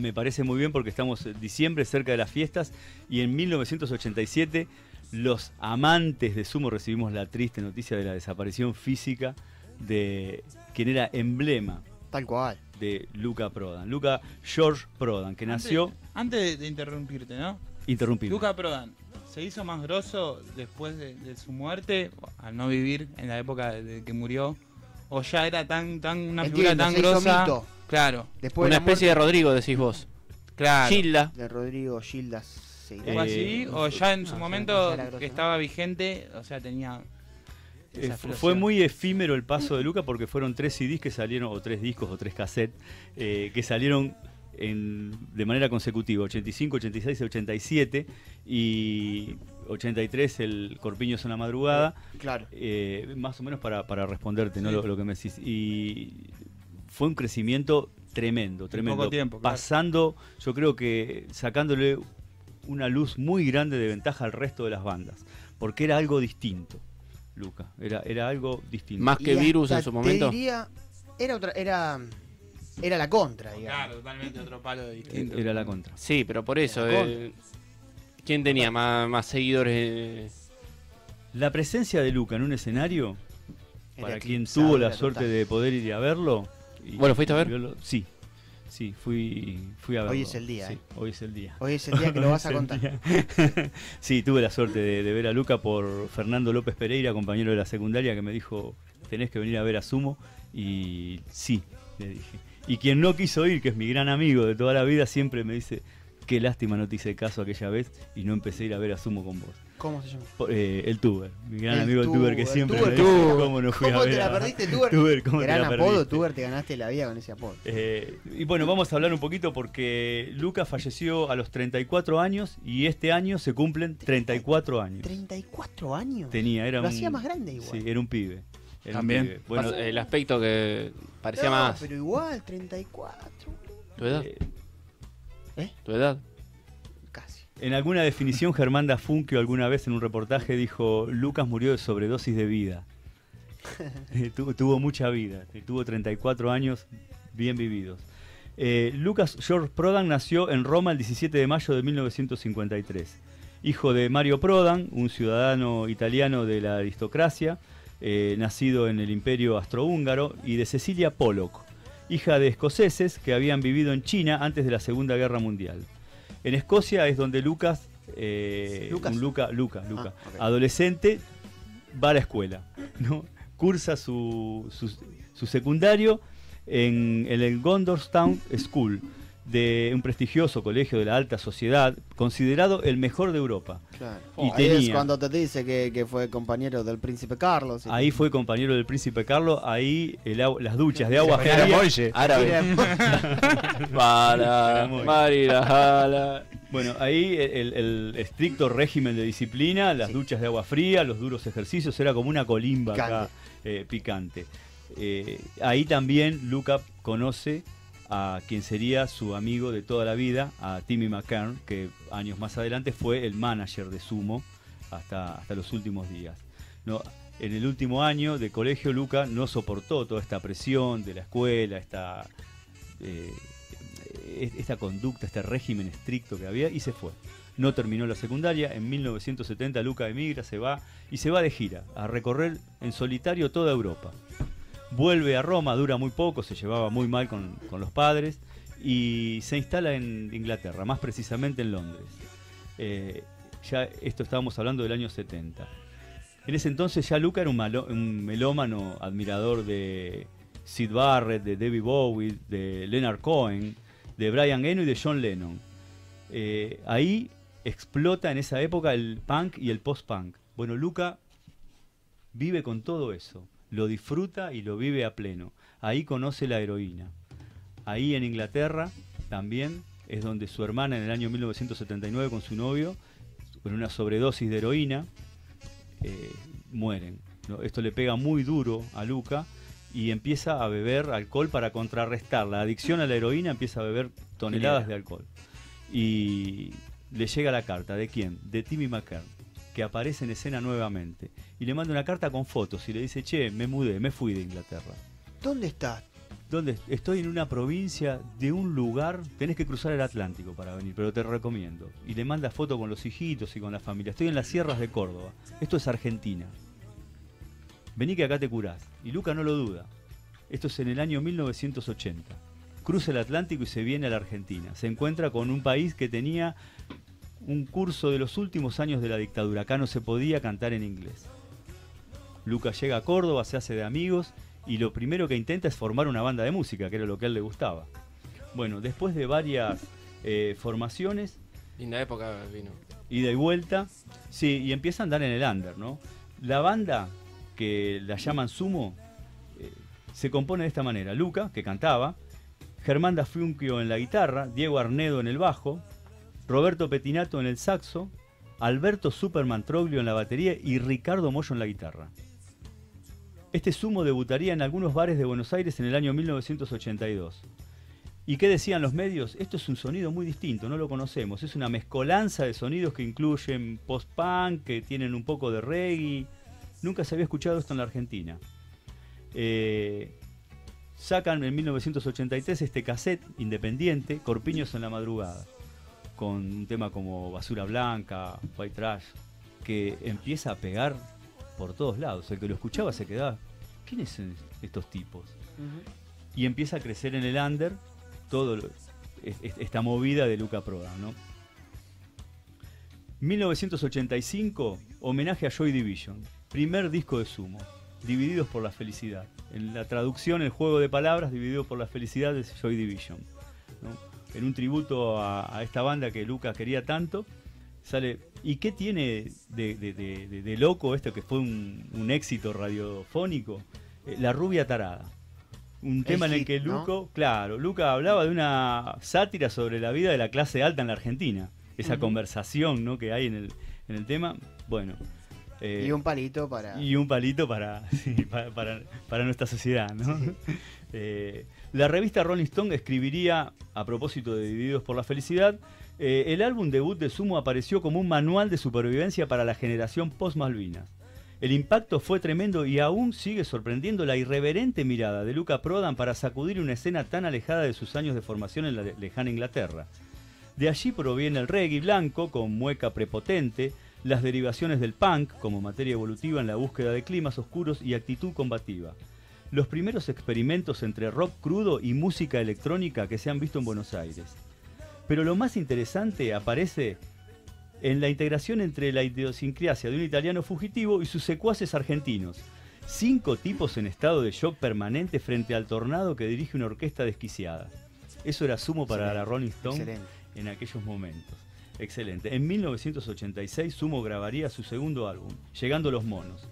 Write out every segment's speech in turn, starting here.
me parece muy bien porque estamos en diciembre, cerca de las fiestas, y en 1987 los amantes de sumo recibimos la triste noticia de la desaparición física de quien era emblema Tal cual. de Luca Prodan. Luca George Prodan, que nació... Antes, de, interrumpirte, ¿no? Interrumpido. Luca Prodan se hizo más grosso después de, de su muerte, al no vivir en la época de, de que murió, o ya era tan, tan una figura tan se hizo grosa. mito. Claro, Después Una de la especie de Rodrigo, decís vos. claro. Gilda. de Rodrigo Gildas. sí. Eh, o ya en su no, momento que estaba vigente, o sea, tenía. Eh, fue muy efímero el paso de Luca porque fueron tres CDs que salieron, o tres discos, o tres cassettes, eh, que salieron en- de manera consecutiva, 85, 86 y 87, y 83 el Corpiño en la madrugada, Claro. eh, más o menos para, para responderte ¿no? Sí. lo, lo que me decís. Y fue un crecimiento tremendo, tremendo. poco tiempo, claro. Pasando, yo creo que sacándole una luz muy grande de ventaja al resto de las bandas, porque era algo distinto, Luca, era, era algo distinto. Más que Y Virus en su momento. Te diría, era otra, era, era la contra, digamos. Claro, totalmente otro palo distinto. Era la contra. Sí, pero por eso. Eh, ¿Quién tenía más, más seguidores? La presencia de Luca en un escenario, Era para quien tuvo la suerte total. de poder ir a verlo. Y- Bueno, ¿fuiste a ver? Sí, sí, fui, fui a verlo. Hoy es el día, Sí, eh. hoy es el día. Hoy es el día que lo vas a contar. sí, tuve la suerte de, de ver a Luca por Fernando López Pereira, compañero de la secundaria, que me dijo, tenés que venir a ver a Sumo. Y sí, le dije. Y quien no quiso ir, que es mi gran amigo de toda la vida, siempre me dice, qué lástima no te hice caso aquella vez y no empecé a ir a ver a Sumo con vos. ¿Cómo se llama? Eh, el Tuber, mi gran El amigo el Tuber, que Tuber, siempre Tuber, me dice, Tuber. cómo no fui a ¿Cómo ver te la a- perdiste, Tuber? Tuber, ¿cómo te Gran la apodo, perdiste? Tuber, te ganaste la vida con ese apodo. Eh, y bueno, vamos a hablar un poquito porque Lucas falleció a los 34 años y este año se cumplen 34 años. 34 años. Tenía, era Lo un, hacía más grande igual. Sí, era un pibe. Era un También. pibe. Bueno, el aspecto que parecía No, más. pero igual, 34. ¿Tu edad? eh, ¿Tu edad? Casi. En alguna definición, Germán Dafunquio alguna vez en un reportaje dijo: Lucas murió de sobredosis de vida. Eh, tu- tuvo mucha vida, eh, tuvo 34 años bien vividos. Eh, Lucas George Prodan nació en Roma el 17 de mayo de 1953. Hijo de Mario Prodan, un ciudadano italiano de la aristocracia, eh, nacido en el imperio astrohúngaro, y de Cecilia Pollock, hija de escoceses que habían vivido en China antes de la Segunda Guerra Mundial. En Escocia es donde Lucas, eh, Lucas. un Luca, Luca, Luca, Ah, adolescente, va a la escuela, ¿no? cursa su, su- su secundario en, en el Gondorstown School, de un prestigioso colegio de la alta sociedad, considerado el mejor de Europa. Claro. Y ahí es cuando te dice que, que fue compañero del príncipe Carlos. Ahí fue compañero del príncipe Carlos, ahí el las duchas de agua fría. Árabe. Para, Marira, jala. Bueno, ahí el, el estricto régimen de disciplina, las Sí. duchas de agua fría, los duros ejercicios, era como una colimba acá, Picante. eh, picante. Eh, ahí también Luca conoce a quien sería su amigo de toda la vida, a Timmy McKern, que años más adelante fue el manager de Sumo hasta, hasta los últimos días. En el último año de colegio, Luca no soportó toda esta presión de la escuela, esta, eh, esta conducta, este régimen estricto que había y se fue. No terminó la secundaria. En 1970 Luca emigra, se va y se va de gira a recorrer en solitario toda Europa. Vuelve a Roma, dura muy poco, se llevaba muy mal con, con los padres y se instala en Inglaterra, más precisamente en Londres. Eh, ya esto estábamos hablando del año 70. En ese entonces ya Luca era un, malo- un melómano admirador de Sid Barrett, de David Bowie, de Leonard Cohen, de Brian Eno y de John Lennon. Eh, ahí explota en esa época el punk y el post-punk. Bueno, Luca vive con todo eso, lo disfruta y lo vive a pleno. Ahí conoce la heroína. Ahí en Inglaterra también es donde su hermana en el año 1979 con su novio, con una sobredosis de heroína, eh, mueren. Esto le pega muy duro a Luca y empieza a beber alcohol para contrarrestar la adicción a la heroína, empieza a beber toneladas de alcohol. Y le llega la carta, ¿de quién? De Timmy McKern, que aparece en escena nuevamente. Y le manda una carta con fotos y le dice, che, me mudé, me fui de Inglaterra. ¿Dónde estás? ¿Dónde? Estoy en una provincia de un lugar, tenés que cruzar el Atlántico para venir, pero te recomiendo. Y le manda foto con los hijitos y con la familia. Estoy en las sierras de Córdoba. Esto es Argentina. Vení que acá te curás. Y Luca no lo duda. Esto es en el año 1980. Cruza el Atlántico y se viene a la Argentina. Se encuentra con un país que tenía un curso de los últimos años de la dictadura. Acá no se podía cantar en inglés. Luca llega a Córdoba, se hace de amigos y lo primero que intenta es formar una banda de música, que era lo que a él le gustaba. Bueno, después de varias eh, formaciones, Linda época vino. ida y vuelta, sí, y empieza a andar en el under, ¿no? La banda, que la llaman Sumo, eh, se compone de esta manera. Luca, que cantaba, Germán da Funquio en la guitarra, Diego Arnedo en el bajo, Roberto Petinato en el saxo, Alberto Superman Troglio en la batería y Ricardo Mollo en la guitarra. Este sumo debutaría en algunos bares de Buenos Aires en el año 1982. ¿Y qué decían los medios? Esto es un sonido muy distinto, no lo conocemos. Es una mezcolanza de sonidos que incluyen post-punk, que tienen un poco de reggae. Nunca se había escuchado esto en la Argentina. Eh, sacan en 1983 este cassette independiente, Corpiños en la madrugada, con un tema como Basura Blanca, White Trash, que empieza a pegar por todos lados. El que lo escuchaba se quedaba, ¿quiénes son estos tipos? Y empieza a crecer en el under todo lo- esta movida de Luca Prodan, ¿no? 1985, homenaje a Joy Division, primer disco de Sumo, Divididos por la Felicidad. En la traducción, el juego de palabras, Divididos por la Felicidad es Joy Division. ¿no? En un tributo a, a esta banda que Luca quería tanto, sale. ¿Y qué tiene de, de- de- de- de loco esto que fue un, un éxito radiofónico? Eh, la rubia tarada. Un tema en el que ¿no? Luco, claro, Luca hablaba de una sátira sobre la vida de la clase alta en la Argentina. Esa conversación ¿no? que hay en el, en el tema. Bueno. eh, Y un palito para. y un palito para, sí, para, para- para nuestra sociedad. ¿no? Eh, la revista Rolling Stone escribiría, a propósito de Divididos por la Felicidad, eh, el álbum debut de Sumo apareció como un manual de supervivencia para la generación post-Malvinas. El impacto fue tremendo y aún sigue sorprendiendo la irreverente mirada de Luca Prodan para sacudir una escena tan alejada de sus años de formación en la le- lejana Inglaterra. De allí proviene el reggae blanco con mueca prepotente, las derivaciones del punk como materia evolutiva en la búsqueda de climas oscuros y actitud combativa. Los primeros experimentos entre rock crudo y música electrónica que se han visto en Buenos Aires. Pero lo más interesante aparece en la integración entre la idiosincrasia de un italiano fugitivo y sus secuaces argentinos. Cinco tipos en estado de shock permanente frente al tornado que dirige una orquesta desquiciada. Eso era sumo para la Rolling Stone Excelente. en aquellos momentos. Excelente. En 1986 Sumo grabaría su segundo álbum, Llegando los Monos.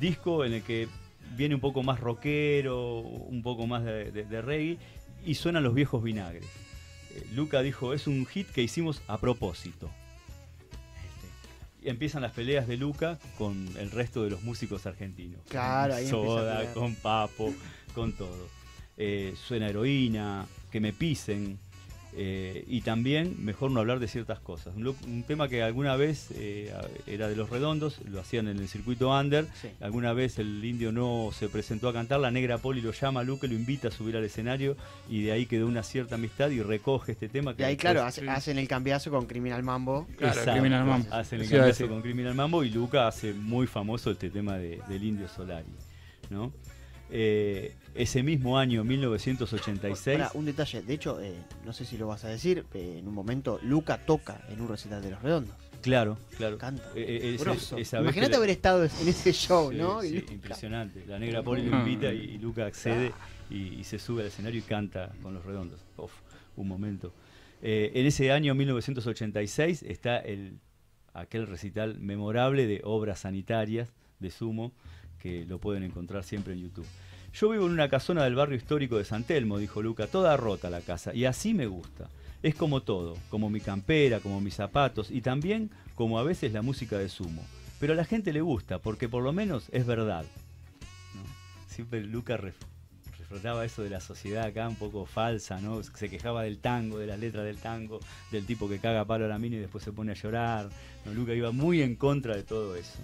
Disco en el que viene un poco más rockero, un poco más de, de- de reggae y suenan los viejos vinagres. Eh, Luca dijo, es un hit que hicimos a propósito. Este, Y empiezan las peleas de Luca con el resto de los músicos argentinos. Claro, Con ahí Soda, con Papo, con todo. Eh, suena heroína, que me pisen. Eh, y también, mejor no hablar de ciertas cosas. Un, tema que alguna vez eh, era de los redondos, lo hacían en el circuito under. Sí. Alguna vez el indio no se presentó a cantar, la negra Poli lo llama a Luca, lo invita a subir al escenario y de ahí quedó una cierta amistad y recoge este tema. Que Y ahí, después- claro, hace- sí. hacen el cambiazo con Criminal Mambo. Claro, Exacto. Criminal Mambo. Hacen el cambiazo con Criminal Mambo y Luca hace muy famoso este tema de- del Indio Solari. ¿no? Eh, ese mismo año, 1986, Pará, un detalle, de hecho, eh, no sé si lo vas a decir, eh, en un momento Luca toca en un recital de los redondos. claro, claro. Canta. Eh, Imagínate haber estado en ese show, Sí, ¿no? Sí, impresionante. La negra Poli lo invita y, y Luca accede y, y se sube al escenario y canta con los redondos. Uf, un momento. En ese año 1986 está el, aquel recital memorable de obras sanitarias de Sumo que lo pueden encontrar siempre en YouTube. Yo vivo en una casona del barrio histórico de San Telmo, dijo Luca, toda rota la casa, y así me gusta. Es como todo, como mi campera, como mis zapatos y también como a veces la música de Sumo. Pero a la gente le gusta, porque por lo menos es verdad. ¿no? Siempre Luca ref- refrotaba eso de la sociedad acá un poco falsa, ¿no? Se quejaba del tango, de las letras del tango, del tipo que caga palo a la mina y después se pone a llorar. ¿no? Luca iba muy en contra de todo eso.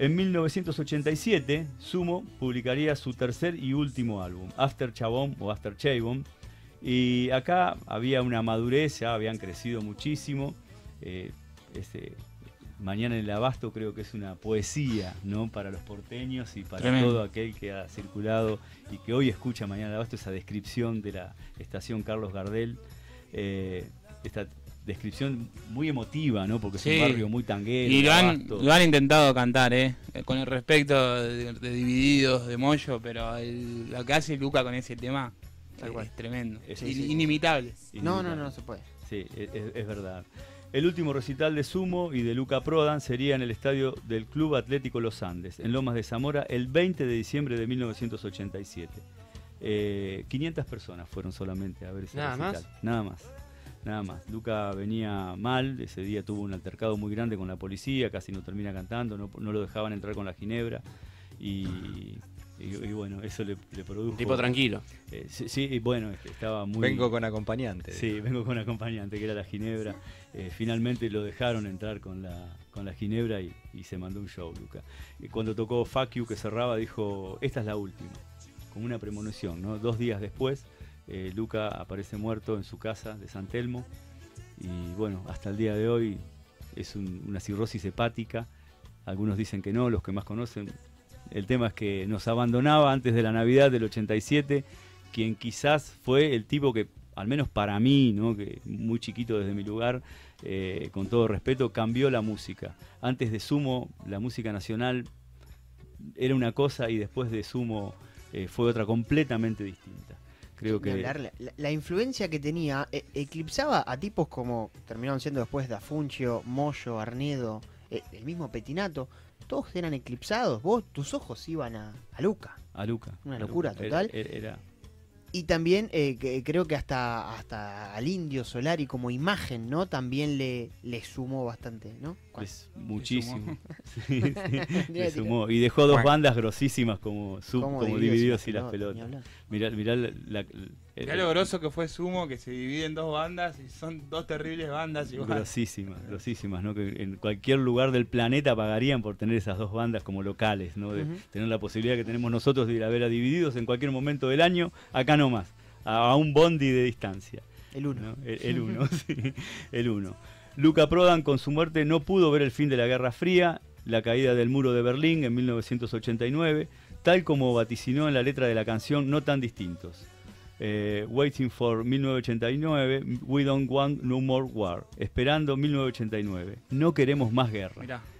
En 1987, Sumo publicaría su tercer y último álbum, After Chabón o After Chabón. Y acá había una madurez, ya habían crecido muchísimo. Eh, este, Mañana en el Abasto creo que es una poesía, ¿no? Para los porteños y para Tremendo. todo aquel que ha circulado y que hoy escucha Mañana en el Abasto esa descripción de la estación Carlos Gardel. Eh, esta descripción muy emotiva, ¿no? Porque es un barrio muy tanguero. Y lo han, Abasto. lo han intentado cantar, ¿eh? Eh, Con el respecto de, de Divididos, de Moyo, pero el- lo que hace Luca con ese tema Tal es, cual. tremendo. Es sí, sí. inimitable. No, no, no, no se puede. Sí, es, es- es verdad. El último recital de Sumo y de Luca Prodan sería en el estadio del Club Atlético Los Andes, en Lomas de Zamora, el 20 de diciembre de 1987. Eh, 500 personas fueron solamente a ver ese Nada recital. Nada más. Nada más. Luca venía mal, ese día tuvo un altercado muy grande con la policía, casi no termina cantando, no, no lo dejaban entrar con la ginebra. Y, y- y bueno, eso le, le produjo. Tipo tranquilo. Eh, sí, sí, y bueno, estaba muy. Vengo con acompañante. Sí, vengo con acompañante que era la Ginebra. Eh, finalmente lo dejaron entrar con la, con la Ginebra y, y se mandó un show, Luca. Y cuando tocó Fuck You, que cerraba, dijo, esta es la última, con una premonición. ¿no? Dos días después, eh, Luca aparece muerto en su casa de San Telmo. Y bueno, hasta el día de hoy es un- una cirrosis hepática. Algunos dicen que no, los que más conocen. El tema es que nos abandonaba antes de la Navidad del 87, quien quizás fue el tipo que, al menos para mí, ¿no? que muy chiquito desde mi lugar, eh, con todo respeto, cambió la música. Antes de Sumo, la música nacional era una cosa y después de Sumo eh, fue otra completamente distinta. Creo que hablar, la, influencia que tenía eh, eclipsaba a tipos como terminaron siendo después Da Funchio, Moyo, Arnedo, eh, el mismo Petinato. Todos eran eclipsados. Vos, tus ojos iban a, a Luca. a Luca. Una locura Luca. total. Era, era- Y también eh, que- creo que hasta, hasta al Indio Solari como imagen, ¿no? También le, le sumó bastante, ¿no? Muchísimo. sumó. Sí, sí, le Tiene- sumó. Y dejó dos bandas grosísimas como, sub, como Divididos y las pelotas. Mirá, mirá la- Mirá lo grosso que fue Sumo, que se divide en dos bandas y son dos terribles bandas igual. Grosísimas, grosísimas, ¿no? Que en cualquier lugar del planeta pagarían por tener esas dos bandas como locales, ¿no? De tener la posibilidad que tenemos nosotros de ir a ver a Divididos en cualquier momento del año, acá nomás, a, a un bondi de distancia. El uno. ¿no? El, el uno, sí, el uno. Luca Prodan con su muerte no pudo ver el fin de la Guerra Fría, la caída del muro de Berlín en 1989, tal como vaticinó en la letra de la canción No tan distintos. Eh, Waiting for 1989, We Don't Want No More War. Esperando 1989. No queremos más guerra. Mirá.